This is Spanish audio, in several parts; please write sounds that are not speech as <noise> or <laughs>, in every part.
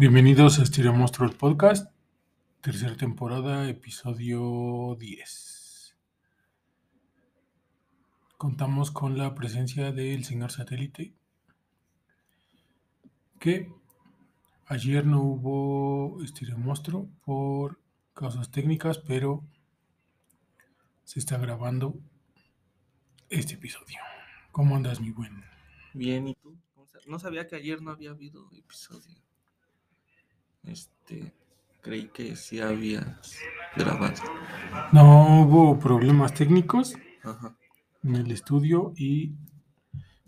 Bienvenidos a Estilo Monstruo el Podcast, tercera temporada, episodio 10. Contamos con la presencia del señor satélite, que ayer no hubo Estilo Monstruo por causas técnicas, pero se está grabando este episodio. ¿Cómo andas, mi buen? Bien, ¿y tú? No sabía que ayer no había habido episodio. Este, creí que sí había grabado. No hubo problemas técnicos Ajá. en el estudio y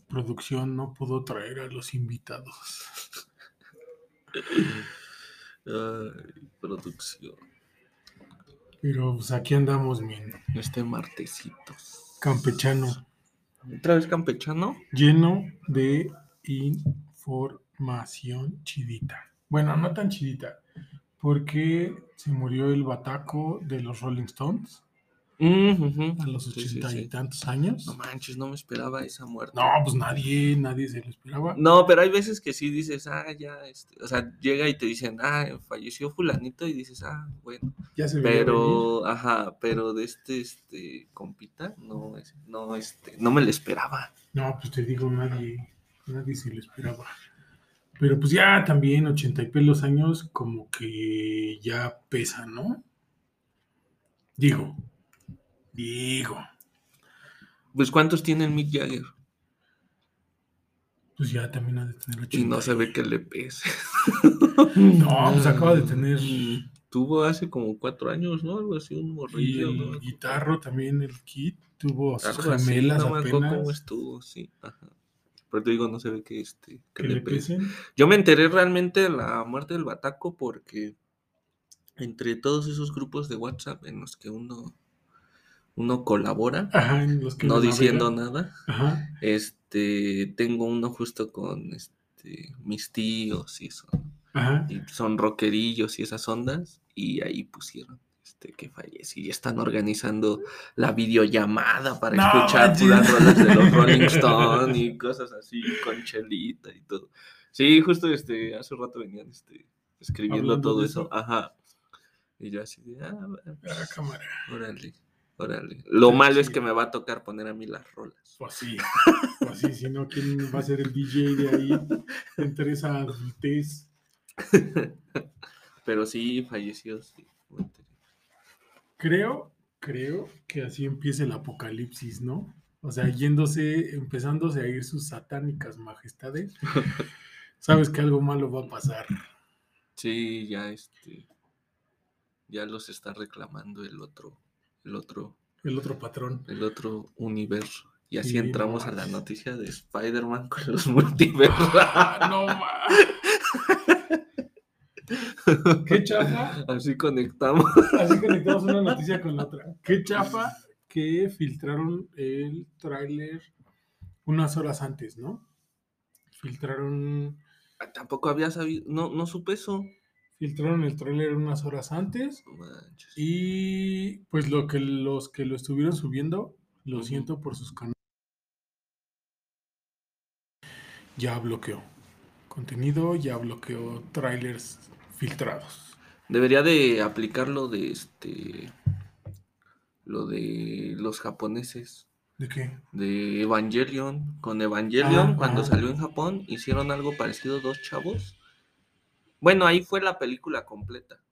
producción no pudo traer a los invitados. <laughs> Ay, producción. Pero pues aquí andamos, bien Este martesitos. campechano, ¿Otra vez campechano? lleno de información chidita. Bueno, no tan chidita, porque se murió el bataco de los Rolling Stones Mm, a los Sí, sí, ochenta y tantos años. No manches, no me esperaba esa muerte. No, pues nadie, nadie se lo esperaba. No, pero hay veces que sí dices, ah, ya, este, o sea, llega y te dicen, ah, falleció fulanito y dices, ah, bueno, Ya se venir. pero, ajá, pero de este, este, compita, no, es- no, este, no me lo esperaba. No, pues te digo, nadie, nadie se lo esperaba. Pero pues ya también, ochenta y pelos años, como que ya pesa, ¿no? Digo, digo, Pues, ¿cuántos tiene el Mick Jagger? pues ya también ha de tener 80. Y no se ve que le pese. No, pues acaba de tener. Tuvo hace como cuatro años, ¿no? Algo así, un Y morrillo, ¿no? el guitarro también, el kit, tuvo sus gemelas apenas. cómo estuvo, sí. Ajá. Pero te digo, no se ve que, este, que le pese. Yo me enteré realmente de la muerte del Bataco porque entre todos esos grupos de WhatsApp en los que uno, uno colabora, Ajá, en los que no diciendo navegan. nada, Ajá. este, tengo uno justo con este, mis tíos y eso, Ajá. y son rockerillos y esas ondas, y ahí pusieron este, que falleció y están organizando la videollamada para No escuchar puras rolas de los Rolling <laughs> Stones y cosas así, con chelita y todo. Sí, justo este, hace rato venían este, escribiendo Hablando todo eso, eso. ajá. Y yo así de, ah, Ah, cámara. órale, órale. Lo malo es que me va a tocar poner a mí las rolas. Pues sí, pues sí, si no, ¿quién va a ser el DJ de ahí entre esa adultez? <laughs> Pero sí, falleció, sí. Creo, creo que así empieza el apocalipsis, ¿no? O sea, yéndose, empezándose a ir sus satánicas majestades. <laughs> Sabes que algo malo va a pasar. Sí, ya este. Ya los está reclamando el otro, el otro, El otro patrón. el otro universo. Y así Sí, no entramos a la noticia de Spider-Man con los <laughs> multiversos. <laughs> Ah, no ma. Qué <laughs> chafa. Así conectamos. Así conectamos una noticia con la otra. Qué chafa que filtraron el tráiler unas horas antes, ¿no? Filtraron, Tampoco había sabido, no, no supe eso. filtraron el tráiler unas horas antes manches. y pues lo que los que lo estuvieron subiendo, lo siento por sus canales. Ya bloqueó contenido, ya bloqueó trailers filtrados. Debería de aplicar lo de este. Lo de los japoneses. ¿De qué? de Evangelion. Con Evangelion, Ah, cuando ajá. salió en Japón, hicieron algo parecido dos chavos. Bueno, ahí fue la película completa.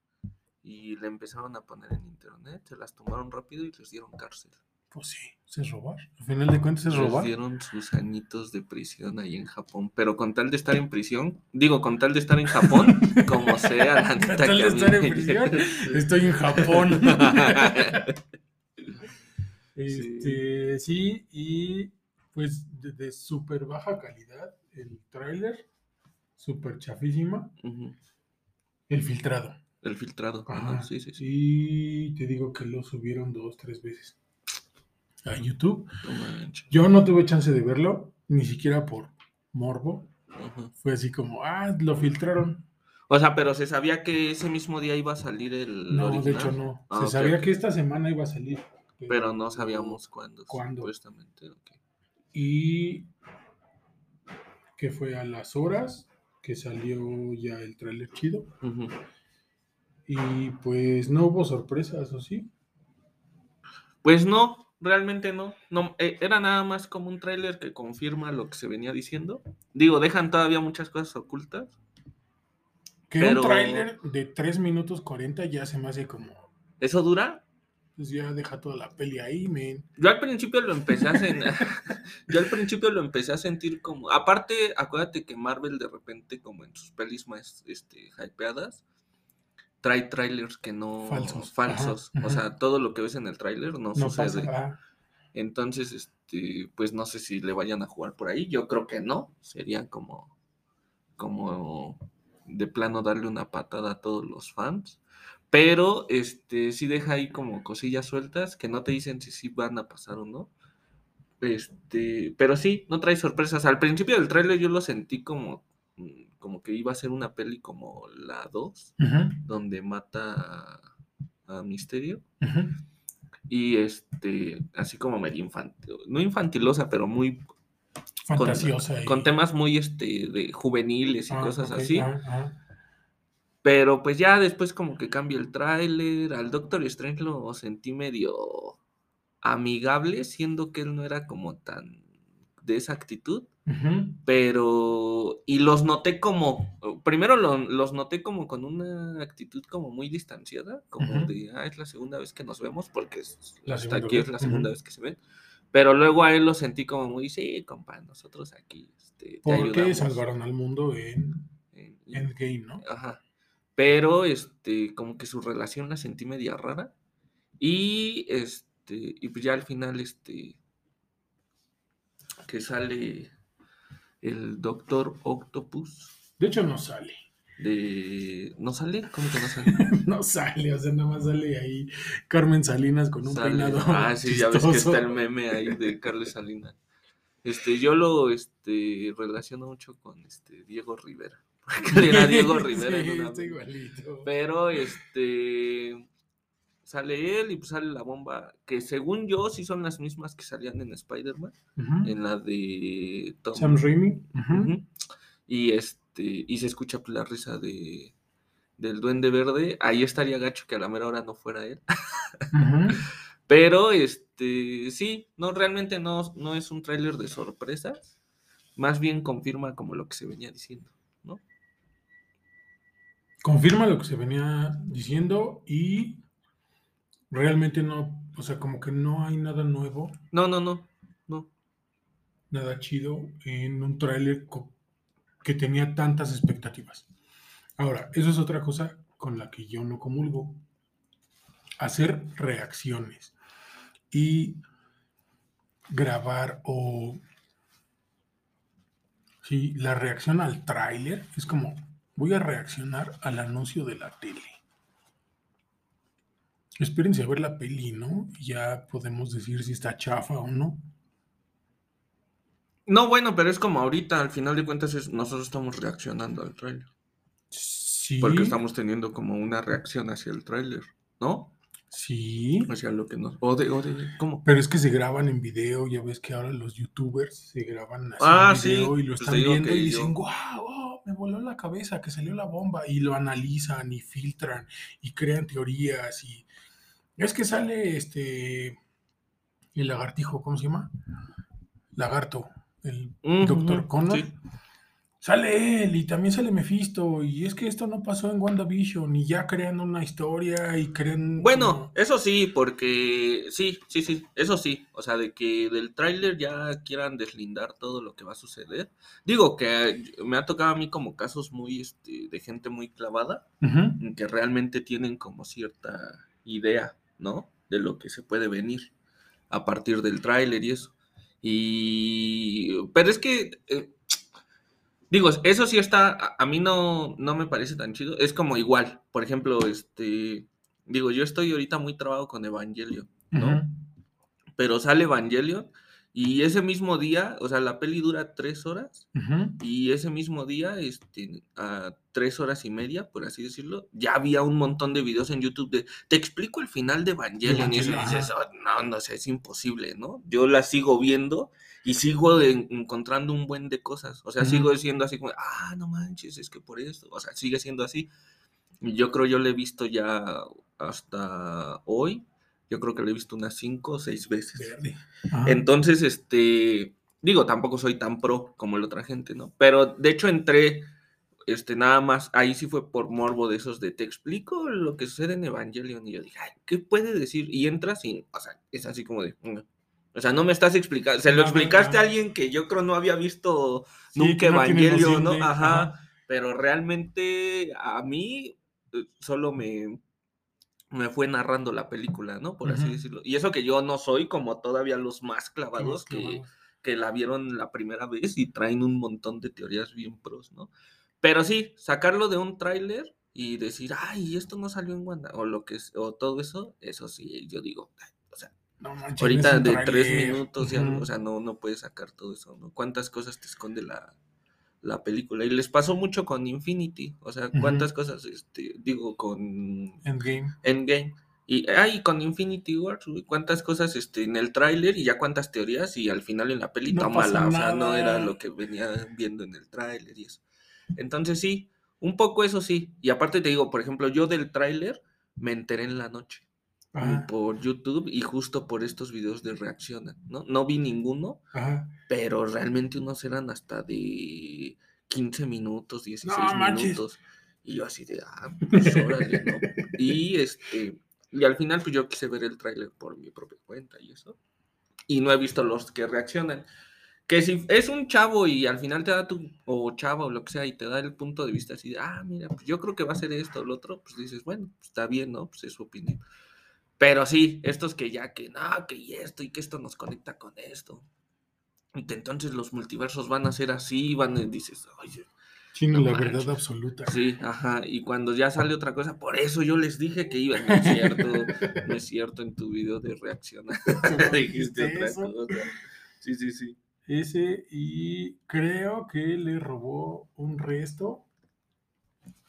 Y le empezaron a poner en internet, se las tomaron rápido y les dieron cárcel. Pues sí, es robar. Al final de cuentas es Les robar. dieron sus añitos de prisión ahí en Japón. Pero con tal de estar en prisión, digo, con tal de estar en Japón, <laughs> como sea, la Con tal de estar en prisión, <laughs> Estoy en Japón. <laughs> Este, sí, y pues de, de súper baja calidad el tráiler, súper chafísima, el filtrado. El filtrado. Ajá, ajá, sí, sí, sí. Y te digo que lo subieron dos, tres veces a YouTube. Yo no tuve chance de verlo, ni siquiera por morbo. Fue así como, ah, lo filtraron. O sea, pero se sabía que ese mismo día iba a salir el No, de original. hecho no. Ah, Se sabía que esta semana iba a salir. Pero no sabíamos cuándo. ¿Cuándo? Supuestamente, ok. Y que fue a las horas que salió ya el tráiler chido. Y pues no hubo sorpresas, ¿o sí? Pues no, realmente no. no eh, era nada más como un tráiler que confirma lo que se venía diciendo. Digo, dejan todavía muchas cosas ocultas. Que Pero- un tráiler de 3 minutos 40 ya se me hace como... ¿Eso dura? Pues ya deja toda la peli ahí, men. Yo al principio lo empecé a sen- <laughs> Yo al principio lo empecé a sentir como. Aparte, acuérdate que Marvel de repente, como en sus pelis más este, hypeadas, trae trailers que no. Falsos. falsos. Ajá, O ajá. sea, todo lo que ves en el tráiler no, No sucede. pasa. Entonces, este, pues no sé si le vayan a jugar por ahí. Yo creo que no. Sería como. Como de plano darle una patada a todos los fans. Pero este sí deja ahí como cosillas sueltas que no te dicen si sí van a pasar o no. Este, pero sí, no trae sorpresas. Al principio del tráiler yo lo sentí como, mm, como que iba a ser una peli como la 2, ujú, donde mata a, a Misterio. Y este, así como medio infantil, no infantilosa, pero muy con, Fantasiosa. y- con temas muy este de juveniles y Ah, cosas así. ah, ah. Pero pues ya después como que cambia el tráiler. Al Doctor Strange lo sentí medio amigable, siendo que él no era como tan de esa actitud. Ujú, Pero... Y los noté como... Primero lo- los noté como con una actitud como muy distanciada. Como Ujú. de, ah, es la segunda vez que nos vemos porque es- La hasta aquí vez, es la segunda ujú. vez que se ven. Pero luego a él lo sentí como muy, sí, compa, nosotros aquí este, te Porque ayudamos". salvaron al mundo en En- Endgame, ¿no? Ajá. Pero este, como que su relación la sentí media rara. Y este, y pues ya al final, este, que sale el Doctor Octopus De hecho, no sale. de. ¿No sale? ¿Cómo que no sale? <laughs> No sale, o sea, nada más sale ahí Carmen Salinas con un Sale. peinado. Ah, sí, ya ves que está el meme ahí de Carlos Salinas. Este, yo lo este, relaciono mucho con este Diego Rivera. <laughs> Porque era Diego <laughs> Rivera Sí, en una está igualito. Pero este sale él y pues sale la bomba, que según yo sí son las mismas que salían en Spider-Man, en la de Tom. Sam Raimi. Y este, y se escucha pues, la risa de del Duende Verde. Ahí estaría gacho que a la mera hora no fuera él. <laughs> Pero este, sí, no, realmente no, no es un tráiler de sorpresas. Más bien confirma como lo que se venía diciendo, ¿no? Confirma lo que se venía diciendo y realmente no, o sea, como que no hay nada nuevo, No, no, no. No. nada chido en un tráiler que tenía tantas expectativas. Ahora, eso es otra cosa con la que yo no comulgo. Hacer reacciones y grabar o... Sí, la reacción al tráiler es como, voy a reaccionar al anuncio de la tele. Espérense a ver la peli, ¿no? Y ya podemos decir si está chafa o no. No, bueno, pero es como ahorita, al final de cuentas, es- nosotros estamos reaccionando al tráiler. Sí. Porque estamos teniendo como una reacción hacia el tráiler, ¿no? Sí. Hacia lo que nos... O de, o de- ¿cómo? Pero es que se graban en video, ya ves que ahora los youtubers se graban así Ah, en video sí, y lo están viendo y dicen, wow, oh, me voló la cabeza que salió la bomba y lo analizan y filtran y crean teorías y es que sale este el lagartijo, ¿cómo se llama? Lagarto, el doctor Connor. sí. Sale él y también sale Mephisto y es que esto no pasó en WandaVision y ya crean una historia y crean Bueno, eso sí, porque sí, sí, sí, eso sí. O sea, de que del tráiler ya quieran deslindar todo lo que va a suceder. Digo que me ha tocado a mí como casos muy, este, de gente muy clavada, que realmente tienen como cierta idea, ¿no? De lo que se puede venir a partir del tráiler y eso. Y... Pero es que... eh, Digo, eso sí está, a, a mí no, no me parece tan chido. Es como igual, por ejemplo, este, digo, yo estoy ahorita muy trabado con Evangelion, ¿no? Pero sale Evangelion Y ese mismo día, o sea, la peli dura tres horas Ujú. y ese mismo día, este, a tres horas y media, por así decirlo, ya había un montón de videos en YouTube de, te explico el final de Evangelion, y eso dices. "Oh, no, no sé, es imposible, ¿no? Yo la sigo viendo y sigo en- encontrando un buen de cosas, o sea, Ujú. sigo siendo así como, ah, no manches, es que por esto, o sea, sigue siendo así. Yo creo yo le he visto ya hasta hoy, yo creo que lo he visto unas cinco o seis veces. Ajá. Entonces, este, digo, tampoco soy tan pro como la otra gente, ¿no? Pero de hecho entré, este, nada más, ahí sí fue por morbo de esos de te explico lo que sucede en Evangelion. Y yo dije, ay, ¿qué puede decir? Y entras y, o sea, es así como de, "Mm". o sea, no me estás explicando, se lo explicaste a alguien que yo creo no había visto Sí, nunca que no ajá. pero realmente a mí eh, solo me, me fue narrando la película, ¿no? Por así decirlo. Y eso que yo no soy como todavía los más clavados que, clavados. que la vieron la primera vez y traen un montón de teorías bien pros, ¿no? Pero sí, sacarlo de un tráiler y decir, ay, esto no salió en Wanda, o lo que es, o todo eso, eso sí, yo digo, ay, o sea, No manches, ahorita de tres minutos y algo, Ujú. o sea, no, no puedes sacar todo eso, ¿no? ¿Cuántas cosas te esconde la, la película? Y les pasó mucho con Infinity, o sea, cuántas cosas, este, digo, con Endgame. Endgame. Y ay, con Infinity güey, cuántas cosas este, en el tráiler y ya cuántas teorías y al final en la peli No pasa o sea, no era lo que venía viendo en el tráiler y eso. Entonces sí, un poco eso sí. Y aparte te digo, por ejemplo, yo del tráiler me enteré en la noche Ajá. por YouTube y justo por estos videos de reaccionan, ¿no? No vi ninguno, Ajá. pero realmente unos eran hasta de 15 minutos, 16 manches. minutos. Y yo así de, ah, pues órale, ¿no? <laughs> Y este, y al final pues yo quise ver el tráiler por mi propia cuenta y eso. Y no he visto los que reaccionan. Que si es un chavo y al final te da tu, o chava o lo que sea, y te da el punto de vista así de, ah, mira, pues yo creo que va a ser esto o lo otro, pues dices, bueno, pues está bien, ¿no? Pues es su opinión. Pero sí, estos que ya que, no, que y esto, y que esto nos conecta con esto. Y que entonces los multiversos van a ser así, van a, dices, oye, Chino, No la manches. verdad absoluta. sí, ajá, y cuando ya sale otra cosa, por eso yo les dije que iba, no es cierto, no es cierto en tu video de reacción, <laughs> dijiste otra eso? cosa. Sí, sí, sí. Ese, y creo que le robó un resto.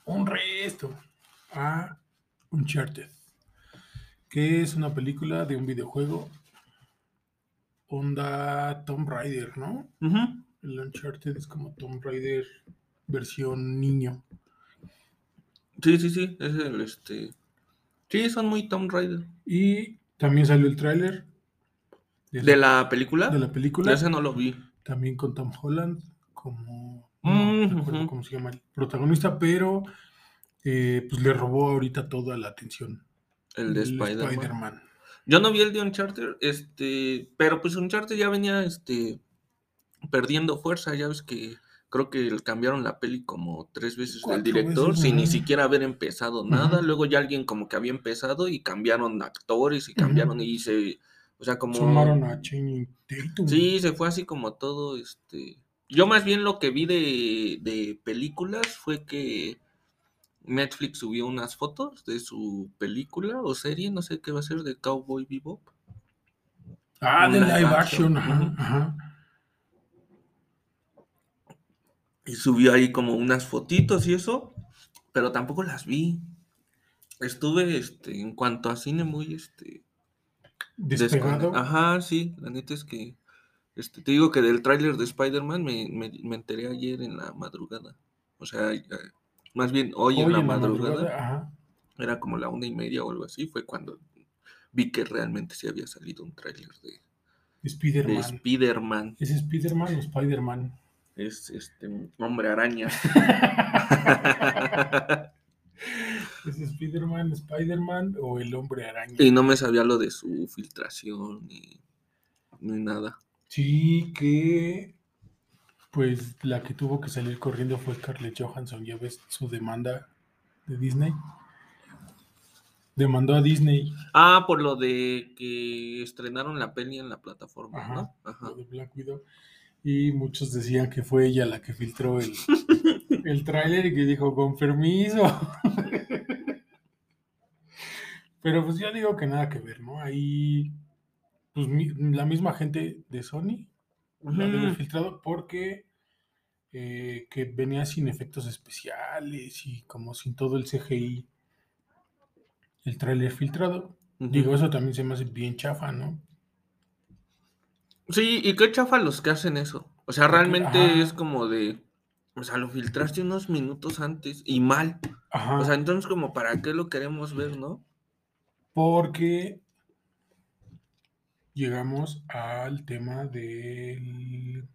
Un resto a Uncharted. Que es una película de un videojuego. Onda Tomb Raider, ¿no? Ujú. El Uncharted es como Tomb Raider versión niño. Sí, sí, sí, es el este. Sí, son muy Tomb Raider. Y también salió el tráiler ¿De la película? de la película. Ese no lo vi. También con Tom Holland como no Mm, recuerdo cómo se llama el protagonista, pero eh, pues le robó ahorita toda la atención. El de Spider-Man. Yo no vi el de Uncharted, este, pero pues Uncharted ya venía este perdiendo fuerza, ya ves que creo que cambiaron la peli como tres veces del director veces, sin ni siquiera haber empezado nada, luego ya alguien como que había empezado y cambiaron actores y cambiaron y se, o sea, como Sumaron a Channing Tatum. Sí, se fue así como todo, este... Yo más bien lo que vi de, de películas fue que Netflix subió unas fotos de su película o serie, no sé qué va a ser, de Cowboy Bebop. Ah, de live action, action, ajá, ajá. Y subió ahí como unas fotitos y eso, pero tampoco las vi. Estuve, este, en cuanto a cine muy, este... Despegado. Ajá, sí, la neta es que... Este, te digo que del tráiler de Spider-Man me, me, me enteré ayer en la madrugada. O sea, más bien hoy, en la madrugada. era como la una y media o algo así, fue cuando vi que realmente sí había salido un tráiler de, de Spider-Man. Spider-Man. ¿Es Spider-Man o Spider-Man? Es este hombre araña. <laughs> ¿Es Spider-Man, Spider-Man o el hombre araña? y no me sabía lo de su filtración ni, ni nada. Sí, que pues la que tuvo que salir corriendo fue Scarlett Johansson, ya ves su demanda de Disney. Demandó a Disney Ah, por lo de que estrenaron la peli en la plataforma, Ajá. ¿no? Ajá. lo de Black Widow y muchos decían que fue ella la que filtró el, <laughs> el tráiler y que dijo con permiso. <laughs> Pero pues yo digo que nada que ver, ¿no? Ahí pues, mi- la misma gente de Sony la debe Ujú. filtrado porque eh, que venía sin efectos especiales y como sin todo el CGI, el tráiler filtrado. Digo, eso también se me hace bien chafa, ¿no? Sí, y qué chafa los que hacen eso. O sea, realmente ajá. es como de. O sea, lo filtraste unos minutos antes y mal. Ajá. O sea, entonces, como, ¿para qué lo queremos ver, no? porque llegamos al tema del...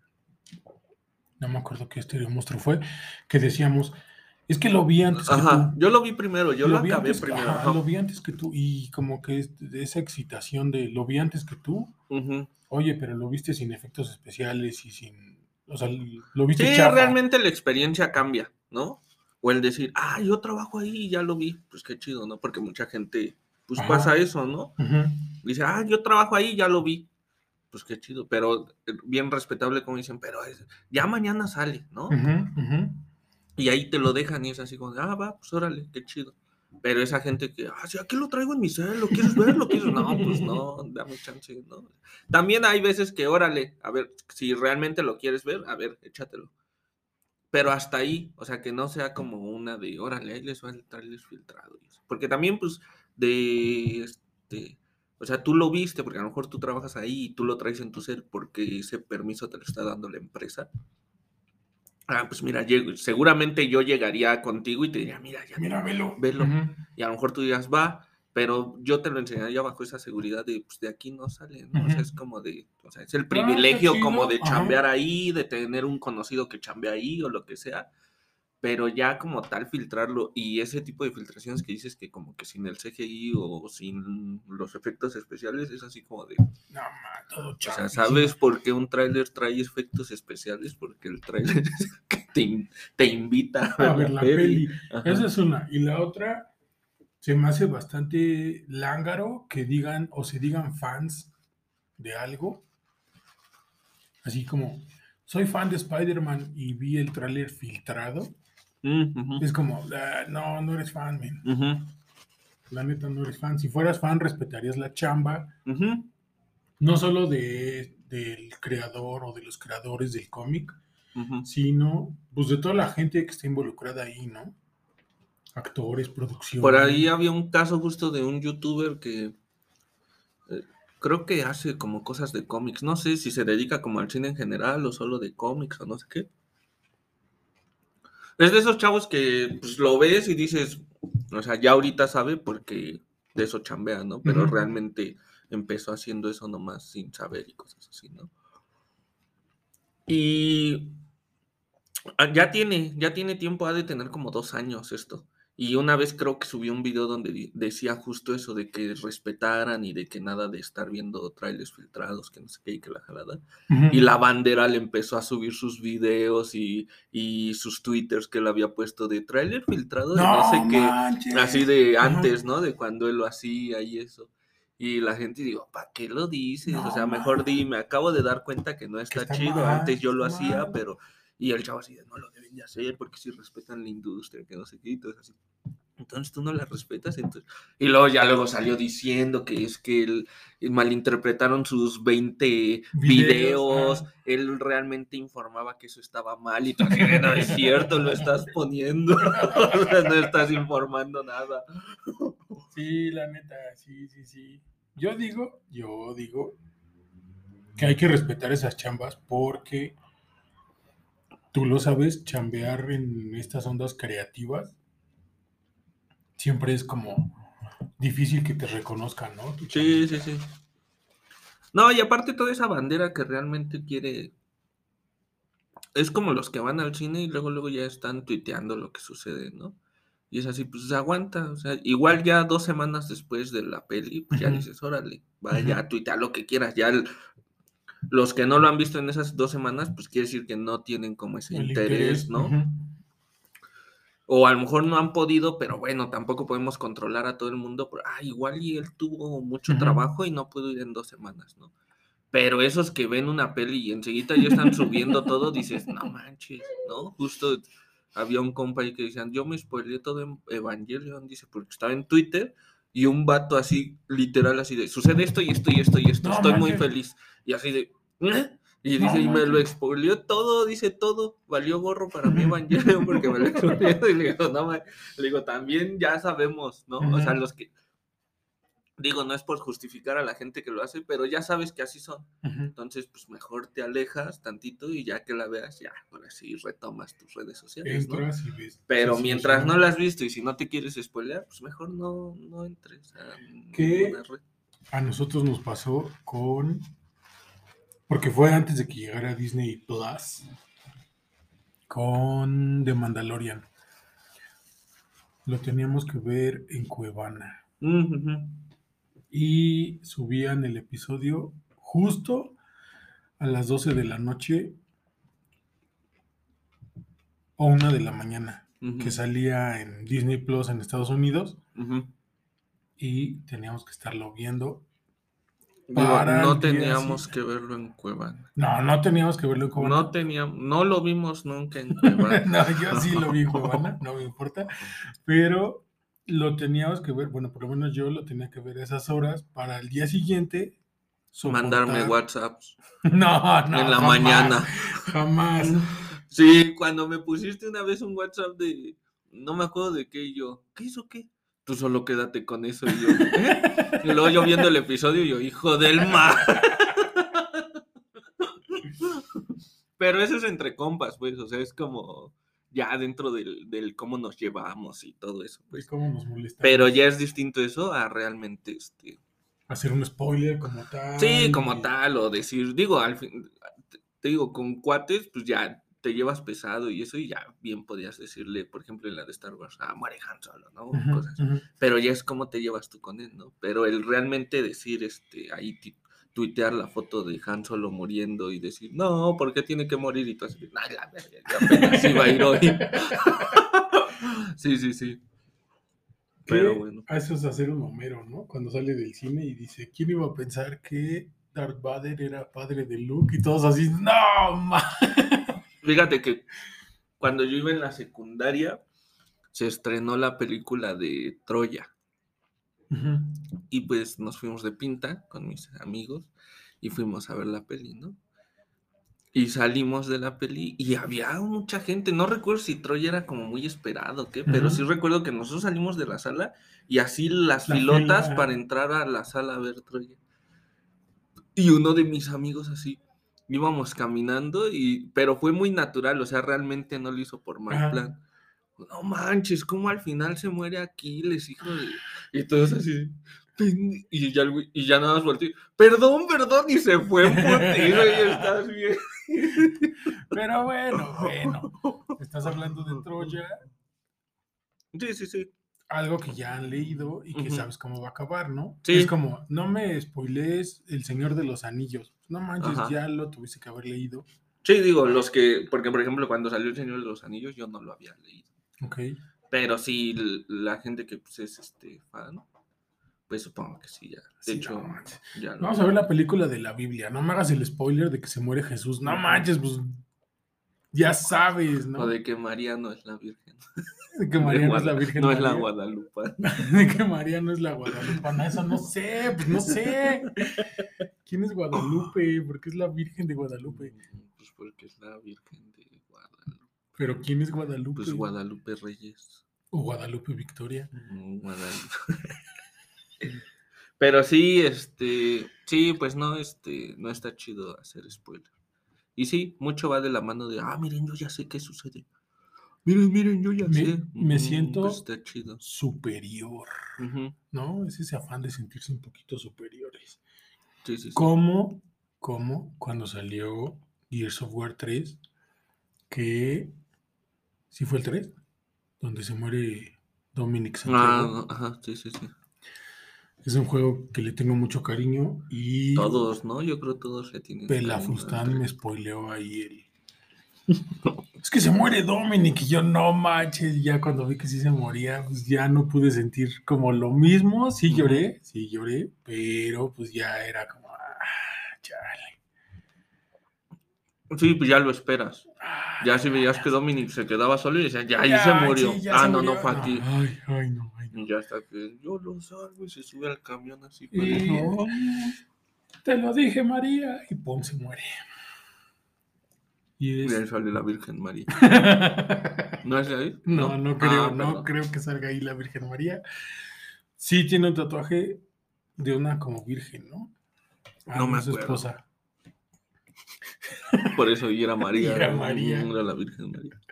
No me acuerdo qué estéreo monstruo fue, que decíamos, es que lo vi antes que Ajá, tú. yo lo vi primero, yo lo, vi acabé antes, primero. ajá, lo vi antes que tú. Y como que es esa excitación de lo vi antes que tú. Oye, pero lo viste sin efectos especiales y sin. O sea, lo viste Sí, chafa. realmente la experiencia cambia, ¿no? O el decir, ah, yo trabajo ahí y ya lo vi. Pues qué chido, ¿no? Porque mucha gente, pues Ajá. pasa eso, ¿no? Dice, ah, yo trabajo ahí, ya lo vi. Pues qué chido, pero eh, bien respetable como dicen, pero es- ya mañana sale, ¿no? Y ahí te lo dejan y es así como, ah, va, pues órale, qué chido. Pero esa gente que, ah, sí, aquí lo traigo en mi cel, ¿lo quieres ver? ¿Lo quieres? No, pues no, dame chance, ¿no? También hay veces que, órale, a ver, si realmente lo quieres ver, a ver, échatelo. Pero hasta ahí, o sea, que no sea como una de, órale, ahí les va el trailer filtrado. Porque también, pues, de, este, o sea, tú lo viste, porque a lo mejor tú trabajas ahí y tú lo traes en tu cel porque ese permiso te lo está dando la empresa. Ah, pues mira, llego- seguramente yo llegaría contigo y te diría, mira, ya Mira, velo. Velo. Y a lo mejor tú digas, va, pero yo te lo enseñaría bajo esa seguridad de, pues de aquí no sale, ¿no? O sea, es como de, o sea, es el está privilegio como de chambear ahí, de tener un conocido que chambea ahí o lo que sea, pero ya como tal filtrarlo y ese tipo de filtraciones que dices que como que sin el CGI o sin los efectos especiales es así como de, No, ma, todo o sea. ¿sabes por qué un tráiler trae efectos especiales? Porque el tráiler <laughs> es el que te, te invita A ver la peli. Ajá. Esa es una. Y la otra, se me hace bastante lángaro que digan o se digan fans de algo. Así como, soy fan de Spider-Man y vi el tráiler filtrado. Mm, Es como, "Ah, no, no eres fan, man. La neta no eres fan. Si fueras fan, respetarías la chamba, ujú. no solo de, del creador o de los creadores del cómic, sino pues de toda la gente que está involucrada ahí, ¿no? Actores, producción. Por ahí había un caso justo de un youtuber que eh, creo que hace como cosas de cómics. No sé si se dedica como al cine en general o solo de cómics o no sé qué. Es de esos chavos que pues, lo ves y dices, o sea, ya ahorita sabe porque de eso chambea, ¿no? Pero realmente empezó haciendo eso nomás sin saber y cosas así, ¿no? Y ah, ya tiene, ya tiene tiempo, ha de tener como dos años esto. Y una vez creo que subió un video donde decía justo eso de que respetaran y de que nada de estar viendo trailers filtrados, que no sé qué, y que la jalada. Ujú. Y la bandera le empezó a subir sus videos y, y sus twitters que él había puesto de trailer filtrado de no, sé qué. Así de antes, ¿no? De cuando él lo hacía y eso. Y la gente digo, ¿para qué lo dices? No, o sea, mejor man. di, me acabo de dar cuenta que no está, está chido. mal, Antes yo lo está hacía, mal. pero... Y el chavo así de, no lo deben de hacer porque si respetan la industria, que no sé qué, y todo así. Entonces tú no la respetas, entonces... Y luego ya luego salió diciendo que es que él, malinterpretaron sus 20 Videos, videos, él realmente informaba que eso estaba mal y tú de, no es cierto, lo estás poniendo, <laughs> no estás informando nada. Sí, la neta, sí, sí, sí. Yo digo, yo digo que hay que respetar esas chambas porque tú lo sabes, chambear en estas ondas creativas siempre es como difícil que te reconozcan, ¿no? Tu Sí, sí, sí. No, y aparte toda esa bandera que realmente quiere... Es como los que van al cine y luego, luego ya están tuiteando lo que sucede, ¿no? Y es así, pues aguanta, o sea, igual ya dos semanas después de la peli, pues ya dices, órale, vaya, Ujú. a tuitear lo que quieras, ya el- los que no lo han visto en esas dos semanas, pues quiere decir que no tienen como ese El interés, ¿no? ujú. O a lo mejor no han podido, pero bueno, tampoco podemos controlar a todo el mundo. Pero, ah, igual y él tuvo mucho Ujú. trabajo y no pudo ir en dos semanas, ¿no? Pero esos que ven una peli y enseguida ya están subiendo <laughs> todo, dices, no manches, ¿no? Justo había un compa ahí que decían, yo me spoileé todo en Evangelion, dice, porque estaba en Twitter y un vato así, literal, así de, sucede esto y esto y esto y esto, No estoy muy feliz. Y así de, ¿eh? Y No dice, y me lo expolió todo, dice todo, valió gorro para mí Evangelion porque me lo <laughs> expolió. Y le digo, no, ma- le digo, también ya sabemos, ¿no? O sea, los que, digo, no es por justificar a la gente que lo hace, pero ya sabes que así son. Entonces, pues mejor te alejas tantito y ya que la veas, ya, ahora sí retomas tus redes sociales, ¿no? Entras y ves. Pero sí, mientras sí, no la has visto y si no te quieres spoilear, pues mejor no, no entres a ¿Qué? red. A nosotros nos pasó con. Porque fue antes de que llegara Disney Plus. Con The Mandalorian. Lo teníamos que ver en Cuevana. Ujú. Y subían el episodio justo a las 12 de la noche o una de la mañana. Ujú. Que salía en Disney Plus en Estados Unidos. Ujú. Y teníamos que estarlo viendo. Digo, no teníamos que verlo en Cuevana. No, no teníamos que verlo en Cuevana. No teníamos, no lo vimos nunca en <laughs> Cuevana. no, yo sí lo vi en Cuevana, <laughs> no me importa. Pero lo teníamos que ver, bueno, por lo menos yo lo tenía que ver a esas horas para el día siguiente. Mandarme WhatsApps <laughs> No, no. en la jamás, mañana. Jamás. Sí, cuando me pusiste una vez un WhatsApp de, no me acuerdo de qué, y yo, ¿qué hizo qué? Tú solo quédate con eso y yo, ¿eh? Y luego yo viendo el episodio y yo, hijo del mar. <laughs> Pero eso es entre compas, pues, o sea, es como ya dentro del, del cómo nos llevamos y todo eso, Pues cómo nos molesta. Pero ya es distinto eso a realmente, este, Hacer un spoiler como tal. Sí, como y- tal, o decir, digo, al fin, te- digo, con cuates, pues ya te llevas pesado y eso, y ya bien podías decirle, por ejemplo, en la de Star Wars, ah, muere Han Solo, ¿no? Cosas. Pero ya es como te llevas tú con él, ¿no? Pero el realmente decir, este, ahí tuitear la foto de Han Solo muriendo y decir, no, ¿por qué tiene que morir? Y tú así, "Ay, la verga, apenas iba a ir hoy. <laughs> sí, sí, sí. Pero bueno. Eso es hacer un Homero, ¿no? Cuando sale del cine y dice, ¿quién iba a pensar que Darth Vader era padre de Luke? Y todos así, ¡no, ma! Fíjate que cuando yo iba en la secundaria, se estrenó la película de Troya. Y pues nos fuimos de pinta con mis amigos y fuimos a ver la peli, ¿no? Y salimos de la peli y había mucha gente. No recuerdo si Troya era como muy esperado o qué, pero sí recuerdo que nosotros salimos de la sala y así las La filotas fila. para entrar a la sala a ver Troya. Y uno de mis amigos así, íbamos caminando, y, pero fue muy natural, o sea, realmente no lo hizo por mal plan. No manches, ¿cómo al final se muere Aquiles, hijo de...? Y todos así, y ya, y ya nada más perdón, perdón, y se fue en putiza, y estás bien. <laughs> Pero bueno, bueno. Estás hablando de Troya, Sí, sí, sí. algo que ya han leído y que sabes cómo va a acabar, ¿no? Sí. Es como, no me spoilees El Señor de los Anillos. No manches, Ajá. ya lo tuviste que haber leído. Sí, digo, los que, porque por ejemplo, cuando salió El Señor de los Anillos, yo no lo había leído. Ok. Pero sí, la gente que pues, es este fan, pues supongo que sí, ya. De Sí, hecho, no ya lo- Vamos a ver la película de la Biblia. No me hagas el spoiler de que se muere Jesús. No manches, pues ya sabes, ¿no? O de que María no es la Virgen. De que De María no es la Virgen. No es la. Guadalupana. De que María no es la Guadalupana. <laughs> Eso no sé, pues no sé. ¿Quién es Guadalupe? ¿Por qué es la Virgen de Guadalupe? Pues porque es la Virgen de. Pero ¿quién es Guadalupe? Pues Guadalupe Reyes. O Guadalupe Victoria. No, Guadalupe. <laughs> Pero sí, este, sí, pues no, este, no está chido hacer spoiler. Y sí, mucho va de la mano de, ah, miren, yo ya sé qué sucede. Miren, miren, yo ya Me- sé. me Ujú, siento- pues está chido. Superior. ¿No? Es ese afán de sentirse un poquito superiores. Sí, sí, sí. Como, como cuando salió Gears of War 3, que sí fue el 3, donde se muere Dominic Santiago. Ah, ajá, sí, sí, sí. Es un juego que le tengo mucho cariño y Todos, ¿no? Yo creo todos le tienen. Pelafustán me spoileó ahí el... <laughs> Es que se muere Dominic y yo no manches, ya cuando vi que sí se moría, pues ya no pude sentir como lo mismo, sí lloré, sí lloré, pero pues ya era como, ah, chale. Sí, pues ya lo esperas. ah, Ya si veías que Dominic se quedaba solo y decían, ya ahí se murió. sí, ah, se no, murió. no fue aquí. Ay, ay, no, ay, no. Y ya hasta que yo lo salvo y se sube al camión así. Y- pues, no. Te lo dije, María. Y pum, se muere. Y Y ahí es... sale la Virgen María. <laughs> ¿No es ahí? no, no creo, Ah, no perdón. creo que salga ahí la Virgen María. Sí tiene un tatuaje de una como virgen, ¿no? Ah, No me su acuerdo. esposa. Por eso y era María. Y era María. Era la Virgen María. <laughs>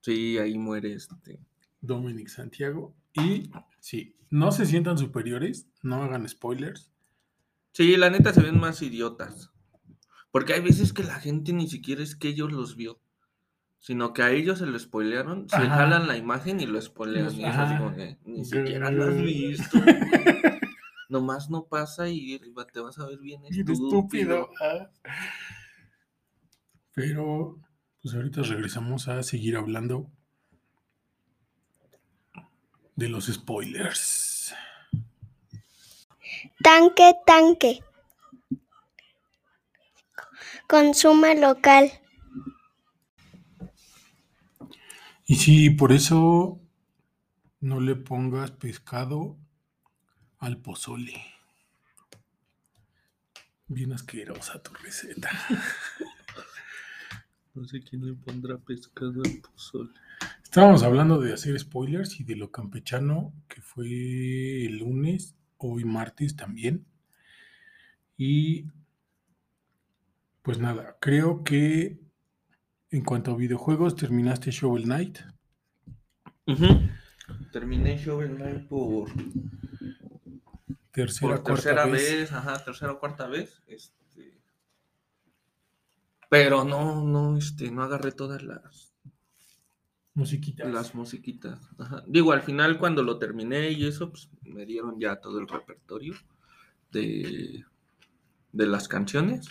Sí, ahí muere este. Dominic Santiago. Y sí, no se sientan superiores, no hagan spoilers. Sí, la neta se ven más idiotas. Porque hay veces que la gente ni siquiera es que ellos los vio. Sino que a ellos se lo spoilearon, se Ajá. jalan la imagen y lo spoilean. Y es así como que ni siquiera lo has visto. <laughs> Nomás no pasa y te vas a ver bien estúpido. estúpido. ah. Pero, pues ahorita regresamos a seguir hablando de los spoilers. Tanque, tanque. Consume local. Y sí, por eso no le pongas pescado al pozole. Bien asquerosa tu receta. <laughs> No sé quién le pondrá pescado al pozole. Estábamos hablando de hacer spoilers y de lo campechano que fue el lunes, hoy martes también. Y pues nada, creo que en cuanto a videojuegos terminaste Shovel Knight. Ujú. Terminé Shovel Knight por, Tercera, por cuarta tercera vez. vez. ajá, tercera o cuarta vez. Este, pero no, no, este, no agarré todas las, Musiquitas. las musiquitas. Ajá. Digo, al final cuando lo terminé y eso, pues me dieron ya todo el repertorio de, de las canciones.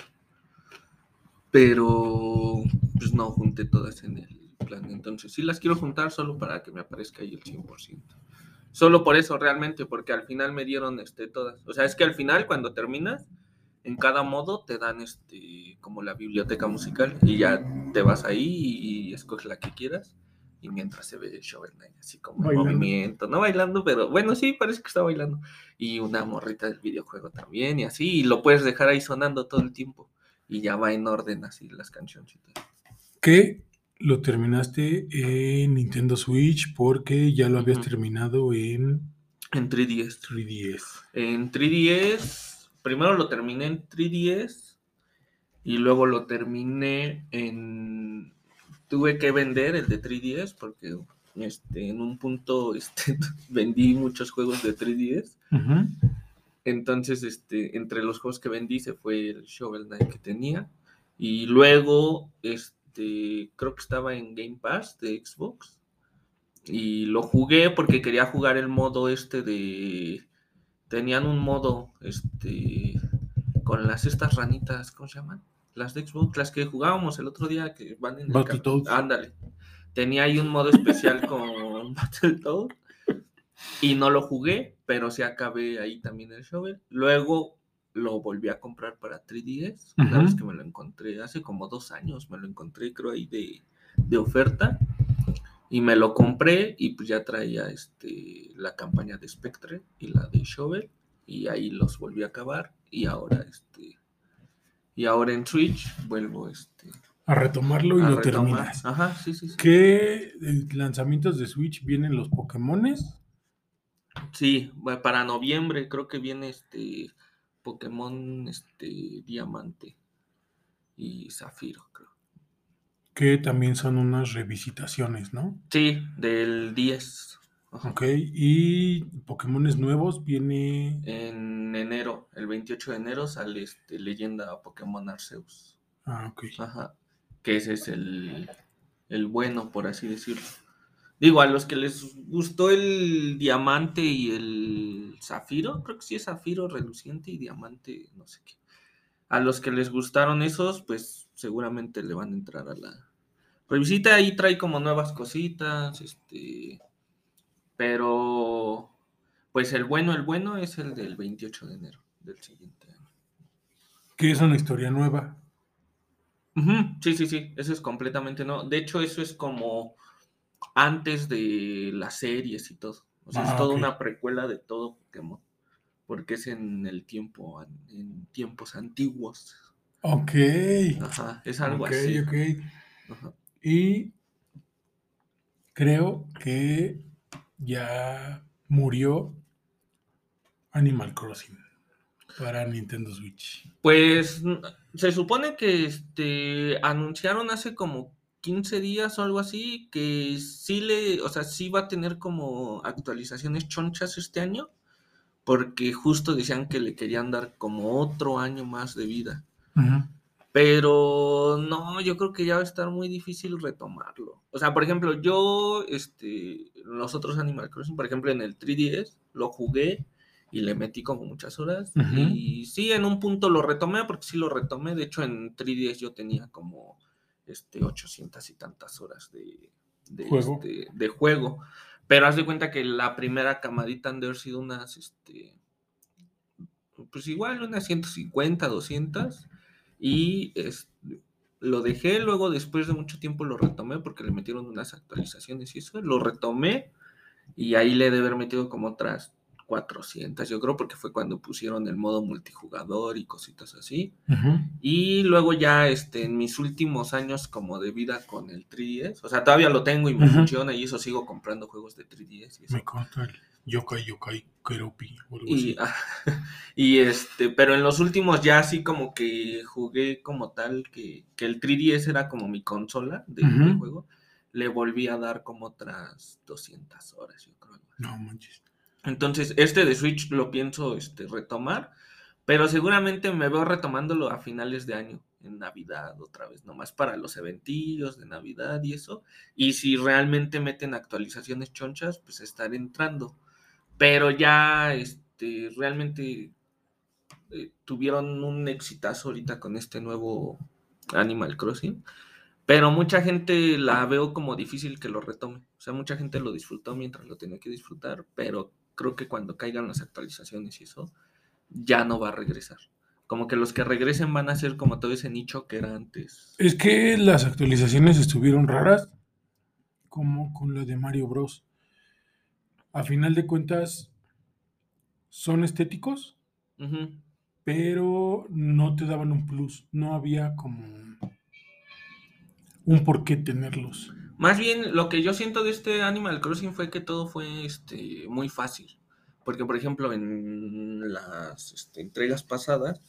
Pero pues no junté todas en el plan. Entonces sí las quiero juntar solo para que me aparezca ahí el 100%. Solo por eso realmente, porque al final me dieron este, todas. O sea, es que al final cuando terminas, en cada modo te dan este como la biblioteca musical y ya te vas ahí y, escoges la que quieras. Y mientras se ve Shovel Knight, así como en movimiento, no bailando, pero bueno, sí, parece que está bailando. Y una morrita del videojuego también, y así, y lo puedes dejar ahí sonando todo el tiempo. Y ya va en orden así las cancioncitas. Que lo terminaste en Nintendo Switch porque ya lo habías terminado en En 3DS. 3DS. En 3DS, primero lo terminé en 3DS y luego lo terminé en... Tuve que vender el de 3DS porque este, en un punto <laughs> este, vendí muchos juegos de 3DS. Ujú. Entonces, este, entre los juegos que vendí se fue el Shovel Knight que tenía. Y luego, este, creo que estaba en Game Pass de Xbox. Y lo jugué porque quería jugar el modo este de... Tenían un modo, este, con las estas ranitas, ¿cómo se llaman? Las de Xbox, las que jugábamos el otro día que van en el Ándale. Tenía ahí un modo especial con <laughs> Battletoads y no lo jugué, pero sí acabé ahí también el shovel. Luego lo volví a comprar para 3DS, una vez que me lo encontré hace como dos años, me lo encontré creo ahí de, de oferta y me lo compré y pues ya traía este, la campaña de Spectre y la de Shovel y ahí los volví a acabar y ahora este y ahora en Switch vuelvo este A retomarlo y a lo retomar. terminas. Ajá, sí, sí, sí. ¿Qué eh, lanzamientos de Switch vienen los Pokémones? Sí, para noviembre creo que viene este Pokémon este Diamante y Zafiro, creo. Que también son unas revisitaciones, ¿no? Sí, del 10. Ajá. Ok. Y Pokémones nuevos viene. En enero, el 28 de enero sale este Leyenda Pokémon Arceus. Ah, ok. Ajá. Que ese es el, el bueno, por así decirlo. Digo, a los que les gustó el diamante y el zafiro, creo que sí es zafiro reluciente y diamante, no sé qué. A los que les gustaron esos, pues seguramente le van a entrar a la revisita. Ahí trae como nuevas cositas, este. Pero, pues el bueno, el bueno es el del 28 de enero del siguiente año. Que es una historia nueva. Ujú, Sí, sí, sí, eso es completamente no. De hecho, eso es como antes de las series y todo. O sea, Ah, es toda ok. una precuela de todo Pokémon. Porque es en el tiempo, en tiempos antiguos. Ok. Ajá, es algo ok, así. ok. Ajá. Y creo que ya murió Animal Crossing para Nintendo Switch. Pues se supone que este anunciaron hace como 15 días o algo así que sí le, o sea, sí va a tener como actualizaciones chonchas este año, porque justo decían que le querían dar como otro año más de vida. Pero no, yo creo que ya va a estar muy difícil retomarlo. O sea, por ejemplo, yo, este, los otros Animal Crossing, por ejemplo, en el 3DS, lo jugué y le metí como muchas horas. Y sí, en un punto lo retomé, porque sí lo retomé. De hecho, en 3DS yo tenía como, este, 800 y tantas horas de, de, Juego. este, de juego. Pero haz de cuenta que la primera camadita han de haber sido unas, este, pues igual unas 150, 200 y es- lo dejé, luego después de mucho tiempo lo retomé porque le metieron unas actualizaciones y eso, lo retomé y ahí le he de haber metido como otras 400, yo creo, porque fue cuando pusieron el modo multijugador y cositas así. Y luego ya este, en mis últimos años como de vida con el 3DS, o sea, todavía lo tengo y me funciona y eso sigo comprando juegos de 3DS y eso. Me consta el Yokai Yokai Keropi o algo Y, así. ah, <laughs> y este, pero en los últimos ya así como que jugué como tal, que, que el 3DS era como mi consola de, de Ujú. juego, le volví a dar como otras 200 horas, yo creo. No manches. Entonces, este de Switch lo pienso este, retomar, pero seguramente me veo retomándolo a finales de año, en Navidad otra vez, nomás para los eventillos de Navidad y eso. Y si realmente meten actualizaciones chonchas, pues estaré entrando. Pero ya, este, realmente eh, tuvieron un exitazo ahorita con este nuevo Animal Crossing. Pero mucha gente la veo como difícil que lo retome. O sea, mucha gente lo disfrutó mientras lo tenía que disfrutar, pero creo que cuando caigan las actualizaciones y eso, ya no va a regresar. Como que los que regresen van a ser como todo ese nicho que era antes. Es que las actualizaciones estuvieron raras, como con la de Mario Bros. A final de cuentas, son estéticos, pero no te daban un plus. No había como un por qué tenerlos. Más bien, lo que yo siento de este Animal Crossing fue que todo fue este, muy fácil. Porque, por ejemplo, en las este, entregas pasadas,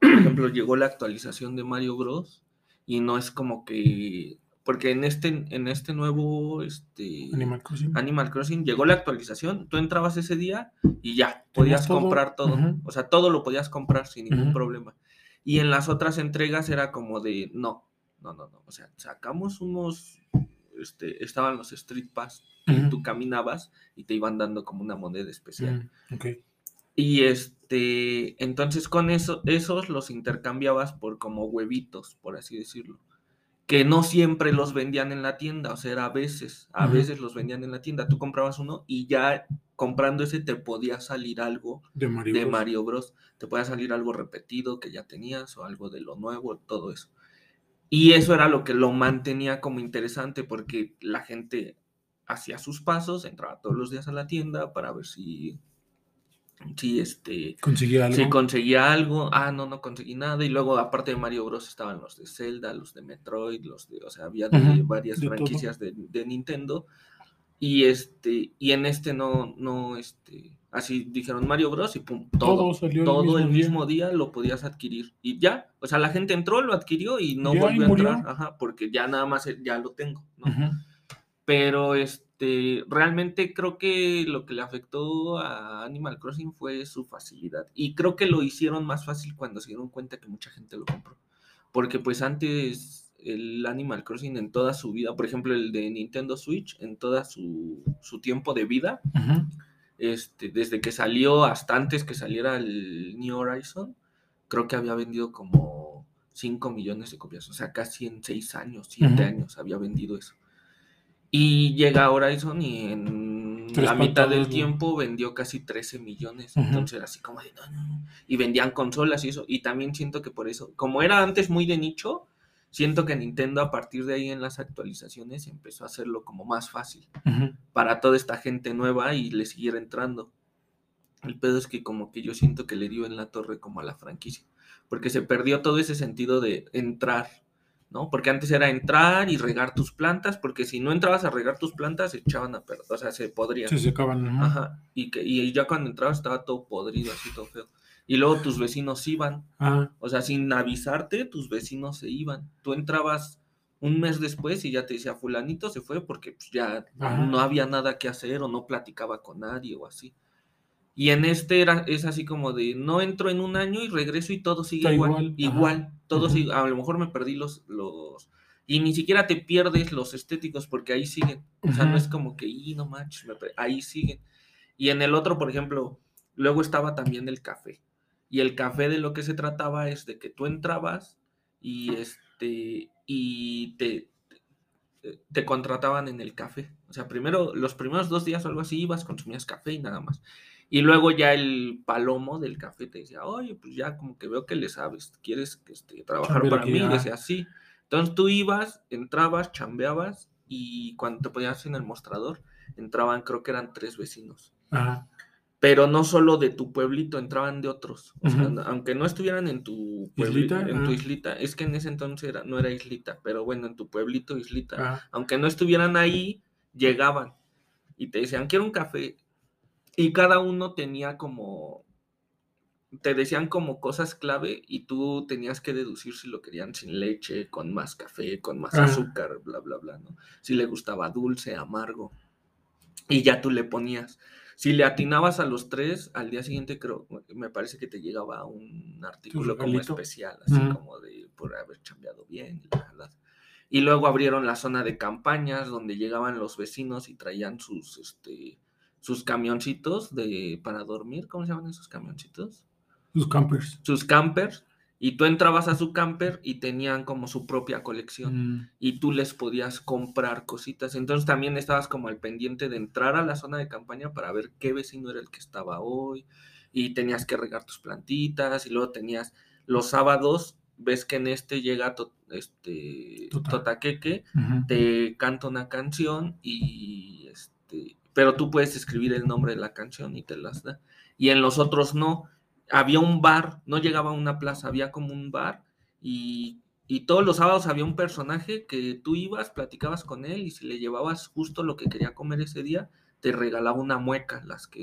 por <clears throat> ejemplo, llegó la actualización de Mario Bros. Y no es como que. Porque en este, en este nuevo este, Animal Crossing. Animal Crossing llegó la actualización, tú entrabas ese día y ya, podías todo, comprar todo. O sea, todo lo podías comprar sin ningún problema. Y en las otras entregas era como de, no, no, no, no. O sea, sacamos unos, este, estaban los Street Pass, y Ujú. tú caminabas y te iban dando como una moneda especial. Mm. Y este, entonces con eso, esos los intercambiabas por como huevitos, por así decirlo. Que no siempre los vendían en la tienda, o sea, era a veces, a veces los vendían en la tienda. Tú comprabas uno y ya comprando ese te podía salir algo De Mario de Bros. Mario Bros. Te podía salir algo repetido que ya tenías o algo de lo nuevo, todo eso. Y eso era lo que lo mantenía como interesante porque la gente hacía sus pasos, entraba todos los días a la tienda para ver si, si este, Conseguí algo. si conseguía algo. Ah, no, no conseguí nada. Y luego, aparte de Mario Bros, estaban los de Zelda, los de Metroid, los de, o sea, había de varias de franquicias de, de Nintendo. Y este, y en este no, no, este, así dijeron Mario Bros. y pum, todo. Todo salió el mismo el día. mismo día lo podías adquirir. Y ya, o sea, la gente entró, lo adquirió y no Ya, y volvió a entrar. Ajá, porque ya nada más eh, ya lo tengo. Pero este, realmente creo que lo que le afectó a Animal Crossing fue su facilidad. Y creo que lo hicieron más fácil cuando se dieron cuenta que mucha gente lo compró. Porque pues antes el Animal Crossing en toda su vida, por ejemplo el de Nintendo Switch, en toda su, su tiempo de vida, Ujú. Este, desde que salió hasta antes que saliera el New Horizon, creo que había vendido como 5 millones de copias. O sea, casi en 6 años, 7 Ujú. años había vendido eso. Y llega Horizon y en Tres la mitad del tiempo vendió casi 13 millones. Entonces era así como de no, no, no. Y vendían consolas y eso. Y también siento que por eso, como era antes muy de nicho, siento que Nintendo a partir de ahí en las actualizaciones empezó a hacerlo como más fácil. Para toda esta gente nueva y le siguiera entrando. El pedo es que como que yo siento que le dio en la torre como a la franquicia, porque se perdió todo ese sentido de entrar, ¿no? Porque antes era entrar y regar tus plantas, porque si no entrabas a regar tus plantas se echaban a perder, o sea, se podrían. Se secaban. ajá. Ajá, y, que, y ya cuando entrabas estaba todo podrido, así todo feo. Y luego tus vecinos iban, Ah, o sea, sin avisarte, tus vecinos se iban. Tú entrabas un mes después y ya te decía, fulanito se fue porque pues, ya Ajá. no había nada que hacer o no platicaba con nadie o así. Y en este era, es así como de, no entro en un año y regreso y todo sigue Está igual. igual, Igual, todo sigue, a lo mejor me perdí los, los... Y ni siquiera te pierdes los estéticos porque ahí siguen. O sea, no es como que, y no manches, me per-". ahí siguen. Y en el otro, por ejemplo, luego estaba también el café. Y el café de lo que se trataba es de que tú entrabas y este y te, te- contrataban en el café. O sea, primero, los primeros dos días o algo así ibas, consumías café y nada más. Y luego ya el palomo del café te decía, oye, pues ya como que veo que le sabes, quieres este, trabajar para mí, y ah. decía así. Entonces tú ibas, entrabas, chambeabas y cuando te ponías en el mostrador, entraban, creo que eran tres vecinos ajá. Pero no solo de tu pueblito, entraban de otros. O sea, aunque no estuvieran en tu pueblito, Islita, en tu ah. islita, es que en ese entonces era, no era islita, pero bueno, en tu pueblito, islita, Ah, aunque no estuvieran ahí, llegaban y te decían, quiero un café. Y cada uno tenía como, te decían como cosas clave y tú tenías que deducir si lo querían sin leche, con más café, con más Ah. azúcar, bla, bla, bla, ¿no? Si le gustaba dulce, amargo. Y ya tú le ponías. Si le atinabas a los tres, al día siguiente creo, me parece que te llegaba un artículo como especial, así como de por haber chambeado bien. y la jalada. Y luego abrieron la zona de campañas donde llegaban los vecinos y traían sus, este, sus camioncitos de, para dormir. ¿Cómo se llaman esos camioncitos? Los campers. Sus campers. Y tú entrabas a su camper y tenían como su propia colección Mm, y tú les podías comprar cositas. Entonces también estabas como al pendiente de entrar a la zona de campaña para ver qué vecino era el que estaba hoy y tenías que regar tus plantitas y luego tenías los sábados, ves que en este llega to- este Tota. Totaqueque, te canta una canción y este, pero tú puedes escribir el nombre de la canción y te las da. Y en los otros no. Había un bar, no llegaba a una plaza, había como un bar y, y todos los sábados había un personaje que tú ibas, platicabas con él y si le llevabas justo lo que quería comer ese día, te regalaba una mueca, las que...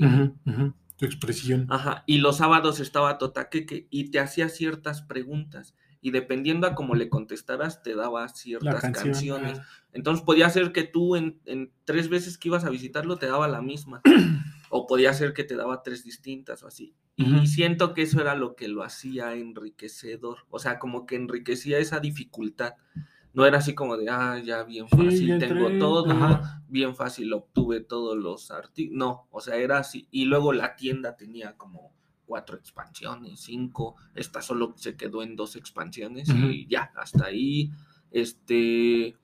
Tu expresión. Ajá, y los sábados estaba Totaqueque y te hacía ciertas preguntas y dependiendo a cómo le contestaras te daba ciertas canción. canciones. ah, Entonces podía ser que tú en, en tres veces que ibas a visitarlo te daba la misma. <clears throat> o podía ser que te daba tres distintas o así. Y siento que eso era lo que lo hacía enriquecedor. O sea, como que enriquecía esa dificultad. No era así como de, ah, ya bien Sí, fácil, ya tengo entré, todo, ajá. bien fácil obtuve todos los artículos. No, o sea, era así. Y luego la tienda tenía como cuatro expansiones, cinco. Esta solo se quedó en dos expansiones y ya, hasta ahí. Este.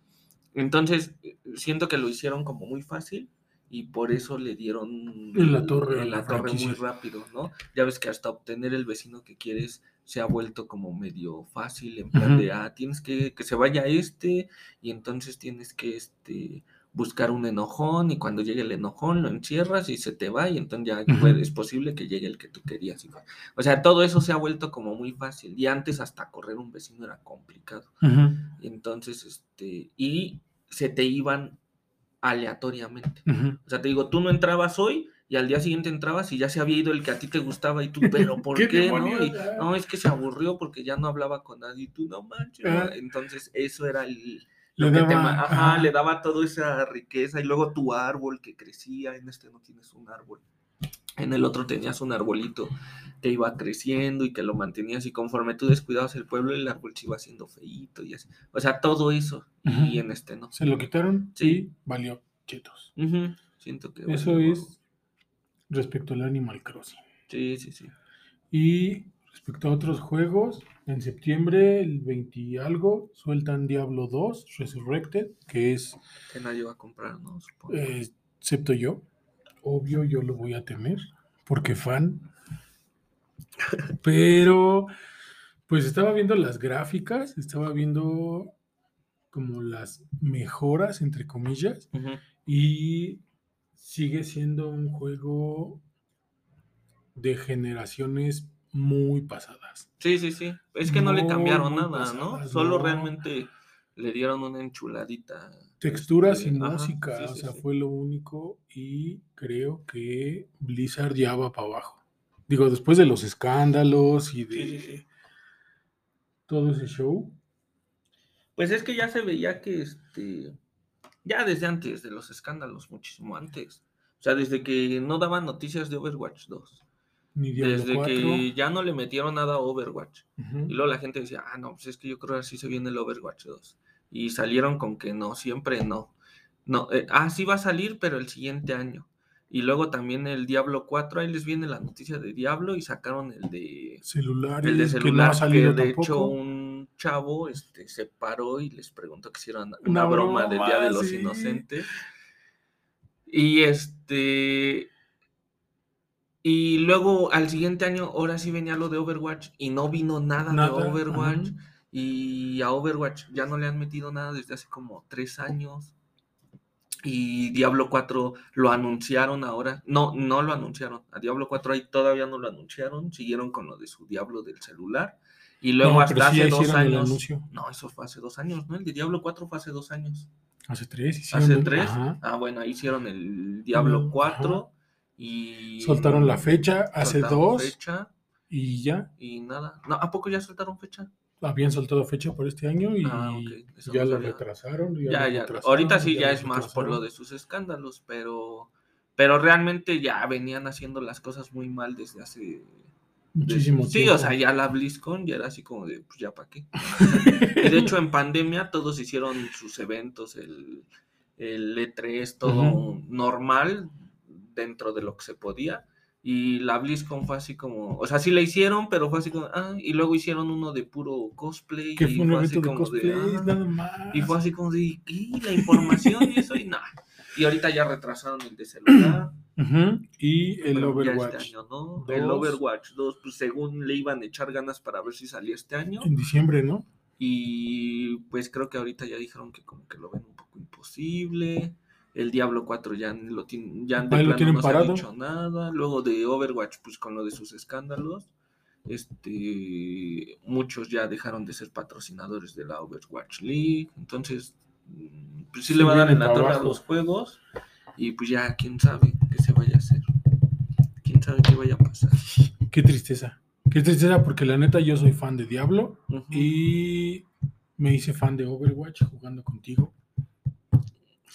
Entonces, siento que lo hicieron como muy fácil y por eso le dieron En la torre en la la torre muy rápido, ¿no? Ya ves que hasta obtener el vecino que quieres se ha vuelto como medio fácil, en plan de, ah, tienes que que se vaya este y entonces tienes que este buscar un enojón y cuando llegue el enojón lo encierras y se te va y entonces ya es posible que llegue el que tú querías. O sea, todo eso se ha vuelto como muy fácil y antes hasta correr un vecino era complicado. Entonces, este, y se te iban aleatoriamente. O sea, te digo, tú no entrabas hoy y al día siguiente entrabas y ya se había ido el que a ti te gustaba y tú, <laughs> pero ¿por ¿Qué qué, no? Y, no, es que se aburrió porque ya no hablaba con nadie y tú no manches. ¿no?". Entonces, eso era el, Le lo que te daba- ma- ajá, ajá. le daba toda esa riqueza y luego tu árbol que crecía, en este no tienes un árbol. En el otro tenías un arbolito que iba creciendo y que lo mantenías y conforme tú descuidabas el pueblo, el árbol se iba haciendo feíto y así. O sea, todo eso. Y en este no. Se lo quitaron Sí. y valió chetos. Siento que... Eso valió es respecto al Animal Crossing. Sí, sí, sí. Y respecto a otros juegos, en septiembre, el 20 y algo, sueltan Diablo 2 Resurrected, que es, Que nadie va a comprar, ¿no? Supongo. eh, excepto yo, obvio yo lo voy a tener, porque fan. Pero, pues estaba viendo las gráficas, estaba viendo como las mejoras, entre comillas, y sigue siendo un juego de generaciones muy pasadas. Sí, sí, sí. Es que no le cambiaron nada, ¿no? Solo no. realmente le dieron una enchuladita. Texturas y este, ajá, música, sí, o sí, sea, sí. fue lo único y creo que Blizzard ya va para abajo. Digo, después de los escándalos y de Sí, sí, sí. todo ese show, Pues es que ya se veía que este. Ya desde antes de los escándalos, muchísimo antes. O sea, desde que no daban noticias de Overwatch 2. Ni Desde 4. que ya no le metieron nada a Overwatch. Y luego la gente decía, ah, no, pues es que yo creo que así se viene el Overwatch 2. Y salieron con que no, siempre no. No, eh, ah, sí va a salir, pero el siguiente año. Y luego también el Diablo 4, ahí les viene la noticia de Diablo y sacaron el de celulares el de que no celular, ha salido que de tampoco. hecho un chavo este, se paró y les preguntó que hicieran una, Una broma, del Día de broma, los sí. Inocentes. Y este... Y luego al siguiente año, ahora sí venía lo de Overwatch y no vino nada, Nada, de Overwatch. ajá. Y a Overwatch ya no le han metido nada desde hace como tres años. Y Diablo 4 lo anunciaron ahora. No, no lo anunciaron. A Diablo 4 ahí todavía no lo anunciaron. Siguieron con lo de su Diablo del celular. Y luego No, hasta sí hace dos años. No, eso fue hace dos años, ¿no? El de Diablo 4 fue hace dos años. Hace tres, hicieron Hace tres. ajá. Ah, bueno, ahí hicieron el Diablo Mm, 4. Y. Soltaron la fecha hace dos fecha y ya y nada. No, ¿A poco ya soltaron fecha? habían soltado fecha por este año y Ah, ya sabía. retrasaron. Ya, Ya, ya. Ahorita sí ya es más por lo de sus escándalos, pero, pero realmente ya venían haciendo las cosas muy mal desde hace muchísimo Sí, tiempo. o sea, ya la BlizzCon ya era así como de, pues ya para qué. <laughs> y de hecho en pandemia todos hicieron sus eventos, el, el E3, todo normal dentro de lo que se podía. Y la BlizzCon fue así como, o sea, sí la hicieron, pero fue así como, ah, y luego hicieron uno de puro cosplay. que y fue un así evento de cosplay, ah, nada más. y fue así como de, ¿qué? La información y eso, y nada. Y ahorita ya retrasaron el de celular. <clears throat> Ujú, Y el pero ya Overwatch. este año, ¿no? El. Overwatch 2, pues según le iban a echar ganas para ver si salía este año. En diciembre, ¿no? Y pues creo que ahorita ya dijeron que como que lo ven un poco imposible. El Diablo 4 ya lo ya de lo plano tienen no se ha parado. dicho nada. Luego de Overwatch, pues con lo de sus escándalos, este muchos ya dejaron de ser patrocinadores de la Overwatch League. Entonces, mm, pues sí le va a dar en la torre a los juegos. Y pues ya quién sabe qué se vaya a hacer. Quién sabe qué vaya a pasar. Qué tristeza. Qué tristeza porque la neta yo soy fan de Diablo y me hice fan de Overwatch jugando contigo.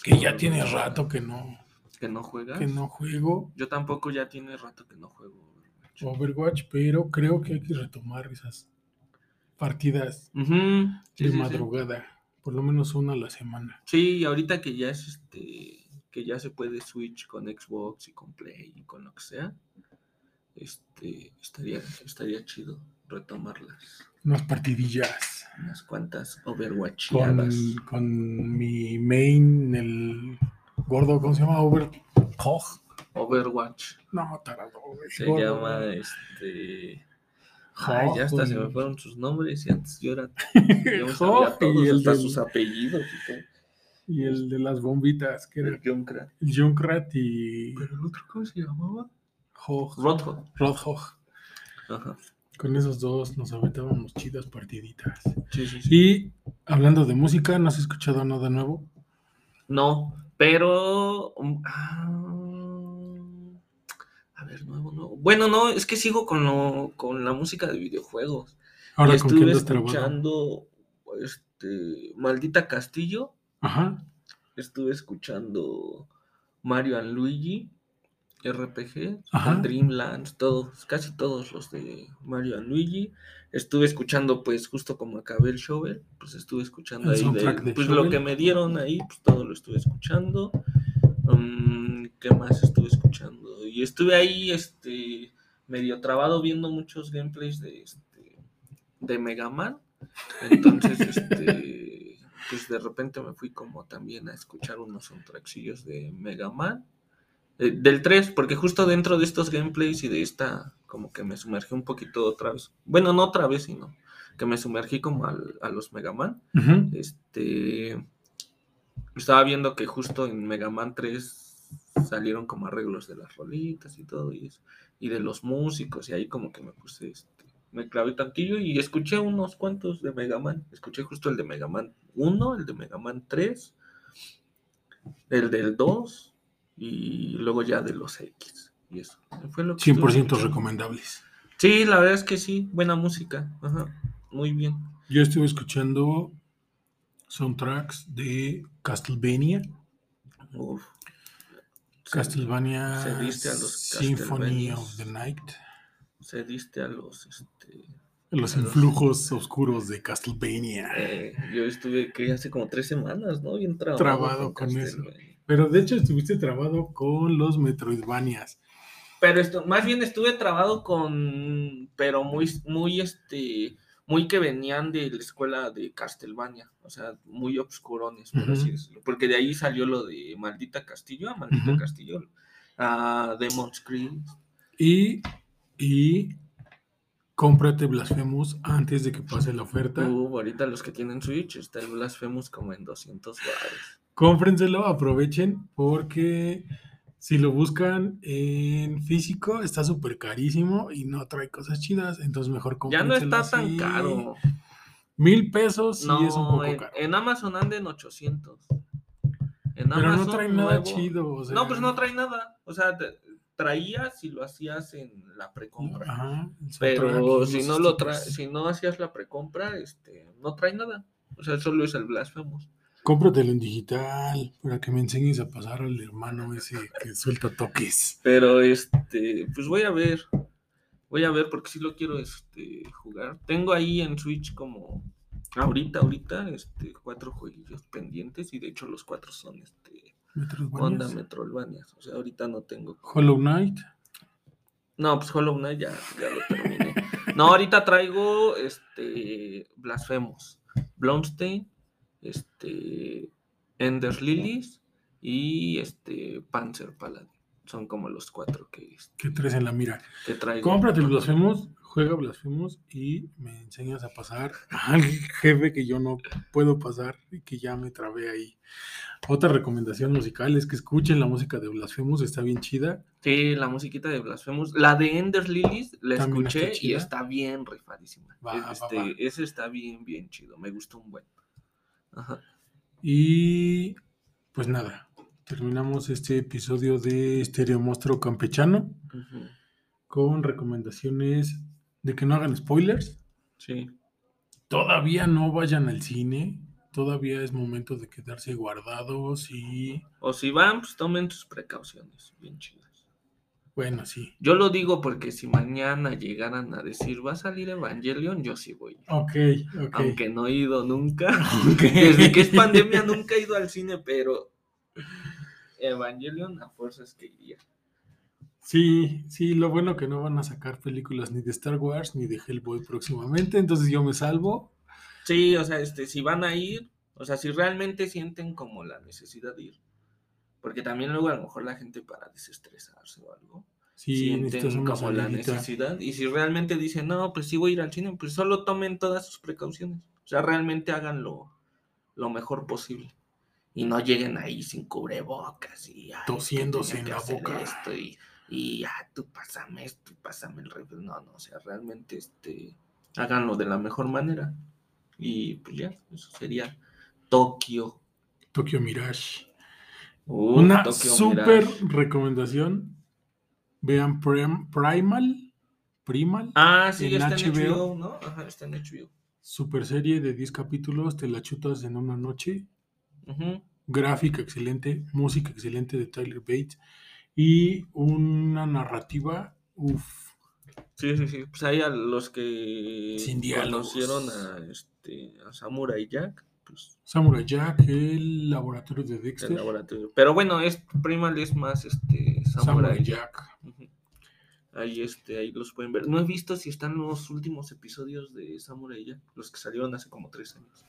Que ya tiene rato que no, que no juegas. que no juego Yo tampoco ya tiene rato que no juego. Overwatch. Overwatch, pero creo que hay que retomar esas partidas sí, de sí, sí. madrugada, por lo menos una a la semana. Sí, y ahorita que ya es este, que ya se puede Switch con Xbox y con Play y con lo que sea, este, estaría, estaría chido retomarlas. Unas partidillas Unas cuantas con, Overwatchiadas. con mi main, el gordo, ¿cómo se llama? Over... Hog. Overwatch No, tarado, se gordo. llama este. Ay, ya hasta se me fueron sus nombres y antes yo era. <laughs> Yo sabía todos, y el, hasta del- sus apellidos y todo. y el de las bombitas, que era El Junkrat. el Junkrat y Pero el otro, ¿cómo se llamaba? Hog. Rodhog. Roadhog. Ajá. Con esos dos nos aventábamos chidas partiditas. Sí, sí, sí. Y hablando de música, ¿no has escuchado nada nuevo? No, pero. um, ah, a ver, nuevo, nuevo. Bueno, no, es que sigo con, lo, con la música de videojuegos. Ahora con estuve trabajando. escuchando. Este. Maldita Castillo. Ajá. Estuve escuchando Mario and Luigi. RPG. Dreamlands, todos, casi todos los de Mario and Luigi. Estuve escuchando, pues, justo como acabé el shovel, pues estuve escuchando El ahí de, de pues lo que me dieron ahí, pues todo lo estuve escuchando. Mm, ¿Qué más estuve escuchando? Y estuve ahí, este, medio trabado viendo muchos gameplays de este de Mega Man. Entonces, <laughs> este, pues de repente me fui como también a escuchar unos soundtracksillos de Mega Man. Eh, del 3, porque justo dentro de estos gameplays y de esta, como que me sumergí un poquito otra vez. Bueno, no otra vez, sino que me sumergí como al- a los Mega Man. Este. Estaba viendo que justo en Mega Man 3 salieron como arreglos de las rolitas y todo y eso, y de los músicos, y ahí como que me puse, este, me clavé tantillo y escuché unos cuantos de Mega Man. Escuché justo el de Mega Man 1, el de Mega Man 3, el del 2 y luego ya de los X. Y eso. Fue lo que estuve 100% escuchando. recomendables. Sí, la verdad es que sí, buena música. Ajá, muy bien. Yo estuve escuchando soundtracks de Castlevania. Uf. Castlevania se diste a los Symphony of the Night. Se diste a los, este, Los A los- influjos oscuros de Castlevania. eh, yo estuve que hace como tres semanas, ¿no? Bien trabado. Trabado con eso. Pero de hecho estuviste trabado con los Metroidvanias. Pero esto, más bien estuve trabado con, pero muy, muy, este, muy que venían de la escuela de Castlevania, o sea, muy obscurones, por así decirlo, porque de ahí salió lo de Maldita Castillo, a Maldito Ujú. Castillo, a Demon's Creed. Y, y cómprate Blasphemous antes de que pase la oferta. Uh, ahorita los que tienen Switch, está el Blasphemous como en 200 dólares. Cómprenselo, aprovechen, porque si lo buscan en físico está súper carísimo y no trae cosas chidas. Entonces mejor Ya no cómprenselo está tan así. caro. Mil pesos sí no, es un poco en, caro. en Amazon anda en 800. En Pero no trae nada chido. o sea, No, pues no trae nada. O sea, te- traías si lo hacías en la precompra. Ajá, Pero si no lo stickers. si no hacías la precompra, este, no trae nada. O sea, solo es el Blasphemous. Cómpratelo en digital para que me enseñes a pasar al hermano ese que suelta toques. Pero este, pues voy a ver. Voy a ver porque sí lo quiero este, jugar. Tengo ahí en Switch como ahorita, ahorita, este, cuatro jueguillos pendientes y de hecho los cuatro son este. Onda Metroidvanias. O sea, ahorita no tengo. Hollow Knight. No, pues Hollow Knight ya, ya lo terminé. No, ahorita traigo este Blasphemous, Blomstein, este Ender Lilies y este Panzer Paladin. Son como los cuatro que, este, que traes en la mira. que traigo. Cómprate el Blasphemous, juega Blasphemous y me enseñas a pasar <laughs> al jefe que yo no puedo pasar y que ya me trabé ahí. Otra recomendación musical es que escuchen la música de Blasphemous, está bien chida. Sí, la musiquita de Blasphemous. La de Ender Lilies la También está escuché y está bien rifadísima. Va, va, este, va. Ese está bien, bien chido. Me gustó un buen. Ajá. Y pues nada, terminamos este episodio de Stereo Monstruo Campechano con recomendaciones de que no hagan spoilers. Sí. Todavía no vayan al cine, todavía es momento de quedarse guardados y O si van, pues tomen sus precauciones. Bien chidas. Bueno, sí. Yo lo digo porque si mañana llegaran a decir va a salir Evangelion, yo sí voy. Ok, ok. Aunque no he ido nunca. <laughs> Ok. Desde que es pandemia nunca he ido al cine, pero Evangelion a fuerzas que iría. Sí, sí, lo bueno que no van a sacar películas ni de Star Wars ni de Hellboy próximamente, entonces yo me salvo. Sí, o sea, este, si van a ir, o sea, si realmente sienten como la necesidad de ir. Porque también luego a lo mejor la gente para desestresarse o algo. Sí, sienten como la necesidad. Y si realmente dicen, no, pues sí voy a ir al cine, pues solo tomen todas sus precauciones. O sea, realmente hagan lo, mejor posible. Y no lleguen ahí sin cubrebocas y Tosiéndose en la boca. Esto y, y ah, tú pásame esto y pásame el refri. No, no, o sea, realmente este, háganlo de la mejor manera. Y pues ya, eso sería Tokio. Tokyo Mirage. Uh, Una super Mirage. recomendación. Vean Prim- Primal. Primal. Ah, sí, en está en HBO. HBO, ¿no? Ajá, está en HBO. Super serie de 10 capítulos. Te la chutas en una noche. Gráfica excelente. Música excelente de Tyler Bates. Y una narrativa. Uff. Sí, sí, sí. Pues ahí a los que Sin conocieron a, este, a Samurai Jack, pues Samurai Jack. El laboratorio de el Dexter. laboratorio. Pero bueno, es Primal es más este Samurai, Samurai Jack. Ahí este, ahí los pueden ver. No he visto si están los últimos episodios de Samurai Jack, los que salieron hace como tres años.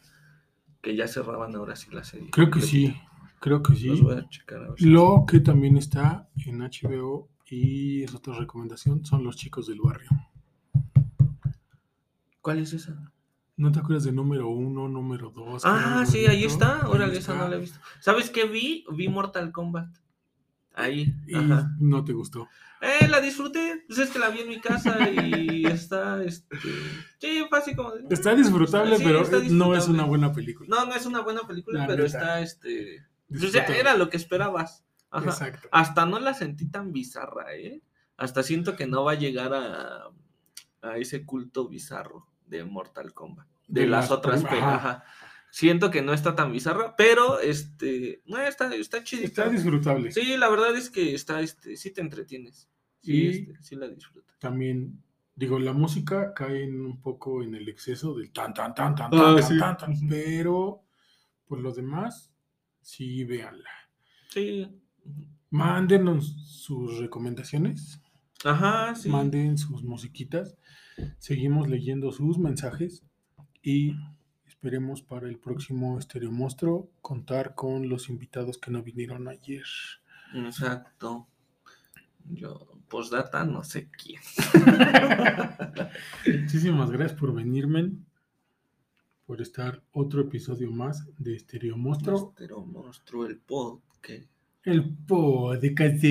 Que ya cerraban ahora sí la serie. Creo que sí. Creo que sí. Los voy a checar a ver si- Lo que también está en HBO y es otra recomendación son los chicos del barrio. ¿Cuál es esa? ¿No te acuerdas de número uno, número dos? Ah, sí, ahí está. Órale, esa no la he visto. ¿Sabes qué vi? Vi Mortal Kombat. Ahí. y Ajá. no te gustó. Eh, la disfruté. Pues es que la vi en mi casa y <laughs> está, este... Sí, así como... de, Está disfrutable, Sí, pero está no es una buena película. No, no es una buena película, La pero neta. está, este... Pues ya Disfrutable. era lo que esperabas. Ajá. Exacto. Hasta no la sentí tan bizarra, ¿eh? Hasta siento que no va a llegar a, a ese culto bizarro de Mortal Kombat. De, De las las otras. Siento que no está tan bizarra, pero este. No, está, está chidita. Está disfrutable. Sí, la verdad es que está, este, sí te entretienes. Sí, Y- este, sí la disfrutas. También, digo, la música cae en un poco en el exceso del tan, tan, tan, tan, Ah, tan, sí. tan, tan, Ujú. pero por lo demás, sí, véanla. Sí. Mándenos sus recomendaciones, Ajá, sí. manden sus musiquitas, seguimos leyendo sus mensajes y esperemos para el próximo Estereo Monstruo contar con los invitados que no vinieron ayer. Exacto. Yo, postdata, no sé quién. <laughs> Muchísimas gracias por venirme, por estar otro episodio más de Estereo Monstruo. Monstruo, monstruo, el podcast. El podcast.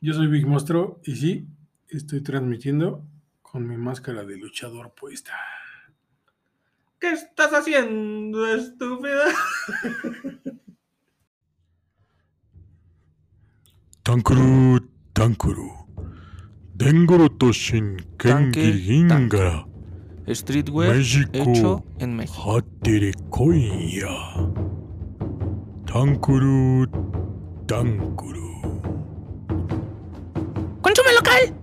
Yo soy Big Monstruo y sí, estoy transmitiendo con mi máscara de luchador puesta. ¿Qué estás haciendo, estúpida? <laughs> Tankuru, Tankuru. Dengoro Toshin Tanque, Kengi Gingara. Streetwear México. hecho en México. Hatere Koinya. Tankuru, Tankuru. ¡Consume local!